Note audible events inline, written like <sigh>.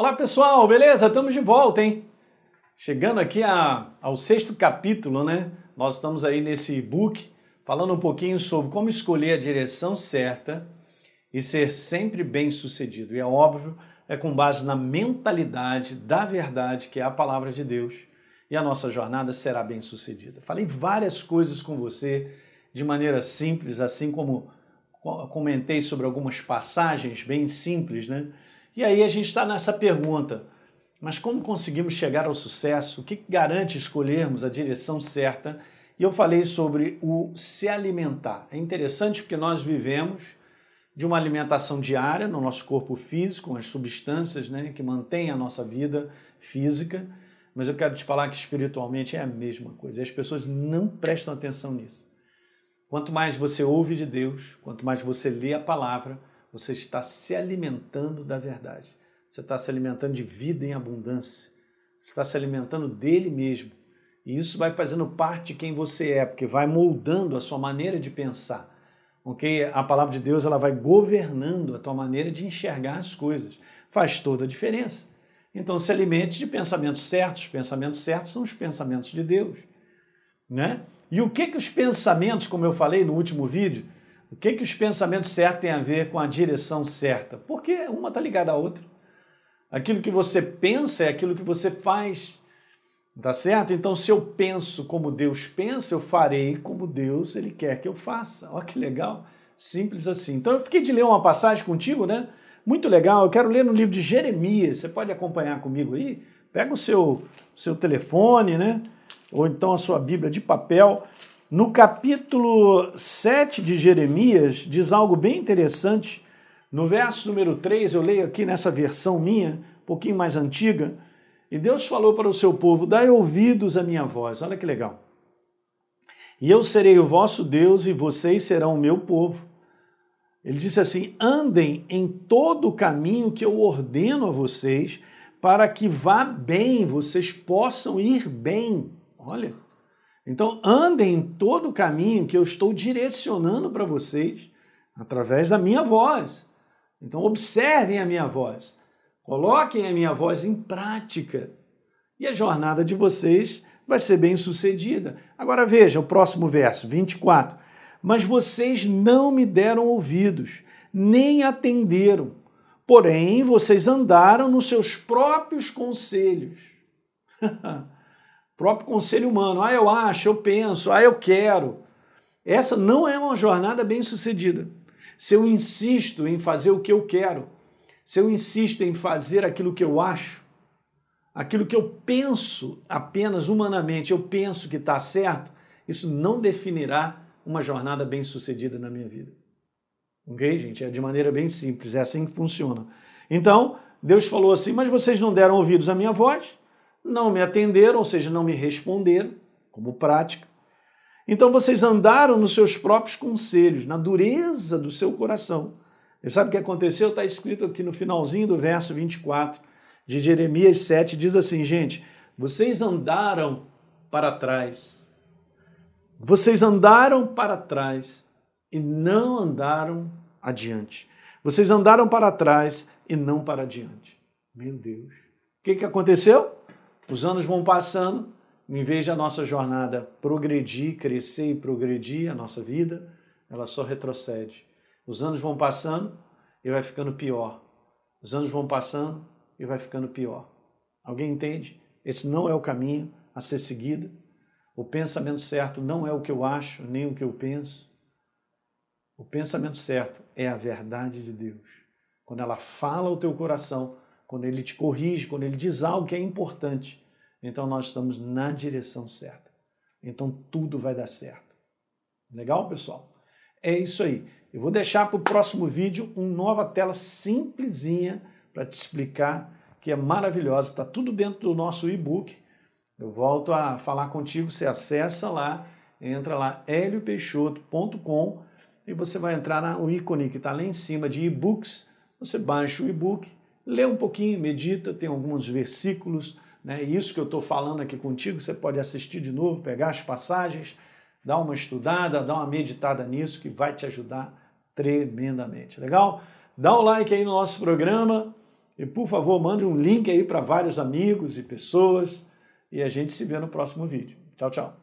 Olá pessoal, beleza? Estamos de volta, hein? Chegando aqui a, ao sexto capítulo, né? Nós estamos aí nesse e-book falando um pouquinho sobre como escolher a direção certa e ser sempre bem sucedido. E é óbvio, é com base na mentalidade da verdade, que é a palavra de Deus, e a nossa jornada será bem sucedida. Falei várias coisas com você de maneira simples, assim como comentei sobre algumas passagens bem simples, né? E aí a gente está nessa pergunta: mas como conseguimos chegar ao sucesso? O que garante escolhermos a direção certa? E eu falei sobre o se alimentar. É interessante porque nós vivemos de uma alimentação diária no nosso corpo físico, com as substâncias né, que mantêm a nossa vida física, mas eu quero te falar que espiritualmente é a mesma coisa. E as pessoas não prestam atenção nisso. Quanto mais você ouve de Deus, quanto mais você lê a palavra, você está se alimentando da verdade. Você está se alimentando de vida em abundância. Você está se alimentando dele mesmo. E isso vai fazendo parte de quem você é, porque vai moldando a sua maneira de pensar. Ok? A palavra de Deus ela vai governando a tua maneira de enxergar as coisas. Faz toda a diferença. Então se alimente de pensamentos certos. Os pensamentos certos são os pensamentos de Deus. Né? E o que, que os pensamentos, como eu falei no último vídeo, o que, que os pensamentos certos têm a ver com a direção certa? Porque uma está ligada à outra. Aquilo que você pensa é aquilo que você faz. Tá certo? Então, se eu penso como Deus pensa, eu farei como Deus ele quer que eu faça. Olha que legal. Simples assim. Então, eu fiquei de ler uma passagem contigo, né? Muito legal. Eu quero ler no livro de Jeremias. Você pode acompanhar comigo aí? Pega o seu, seu telefone, né? Ou então a sua Bíblia de papel. No capítulo 7 de Jeremias, diz algo bem interessante. No verso número 3, eu leio aqui nessa versão minha, um pouquinho mais antiga, e Deus falou para o seu povo: Dai ouvidos à minha voz. Olha que legal. E eu serei o vosso Deus e vocês serão o meu povo. Ele disse assim: Andem em todo o caminho que eu ordeno a vocês, para que vá bem, vocês possam ir bem. Olha, então, andem em todo o caminho que eu estou direcionando para vocês através da minha voz. Então, observem a minha voz, coloquem a minha voz em prática e a jornada de vocês vai ser bem sucedida. Agora veja o próximo verso, 24. Mas vocês não me deram ouvidos, nem atenderam, porém vocês andaram nos seus próprios conselhos. <laughs> próprio conselho humano. Ah, eu acho, eu penso, ah, eu quero. Essa não é uma jornada bem sucedida. Se eu insisto em fazer o que eu quero, se eu insisto em fazer aquilo que eu acho, aquilo que eu penso apenas humanamente, eu penso que está certo, isso não definirá uma jornada bem sucedida na minha vida. Ok, gente? É de maneira bem simples, é assim que funciona. Então, Deus falou assim: Mas vocês não deram ouvidos à minha voz, não me atenderam, ou seja, não me responderam, como prática. Então vocês andaram nos seus próprios conselhos, na dureza do seu coração. E sabe o que aconteceu? Está escrito aqui no finalzinho do verso 24 de Jeremias 7, diz assim, gente, vocês andaram para trás. Vocês andaram para trás e não andaram adiante. Vocês andaram para trás e não para adiante. Meu Deus. O que, que aconteceu? Os anos vão passando, em vez de a nossa jornada progredir, crescer e progredir a nossa vida, ela só retrocede. Os anos vão passando e vai ficando pior. Os anos vão passando e vai ficando pior. Alguém entende? Esse não é o caminho a ser seguido. O pensamento certo não é o que eu acho, nem o que eu penso. O pensamento certo é a verdade de Deus. Quando ela fala ao teu coração, quando ele te corrige, quando ele diz algo que é importante, então nós estamos na direção certa. Então tudo vai dar certo. Legal, pessoal? É isso aí. Eu vou deixar para o próximo vídeo uma nova tela simplesinha para te explicar que é maravilhosa. Está tudo dentro do nosso e-book. Eu volto a falar contigo, você acessa lá, entra lá heliopeixoto.com e você vai entrar no ícone que está lá em cima de e-books. Você baixa o e-book lê um pouquinho, medita, tem alguns versículos, né? Isso que eu estou falando aqui contigo, você pode assistir de novo, pegar as passagens, dar uma estudada, dar uma meditada nisso, que vai te ajudar tremendamente. Legal? Dá um like aí no nosso programa. E por favor, mande um link aí para vários amigos e pessoas. E a gente se vê no próximo vídeo. Tchau, tchau.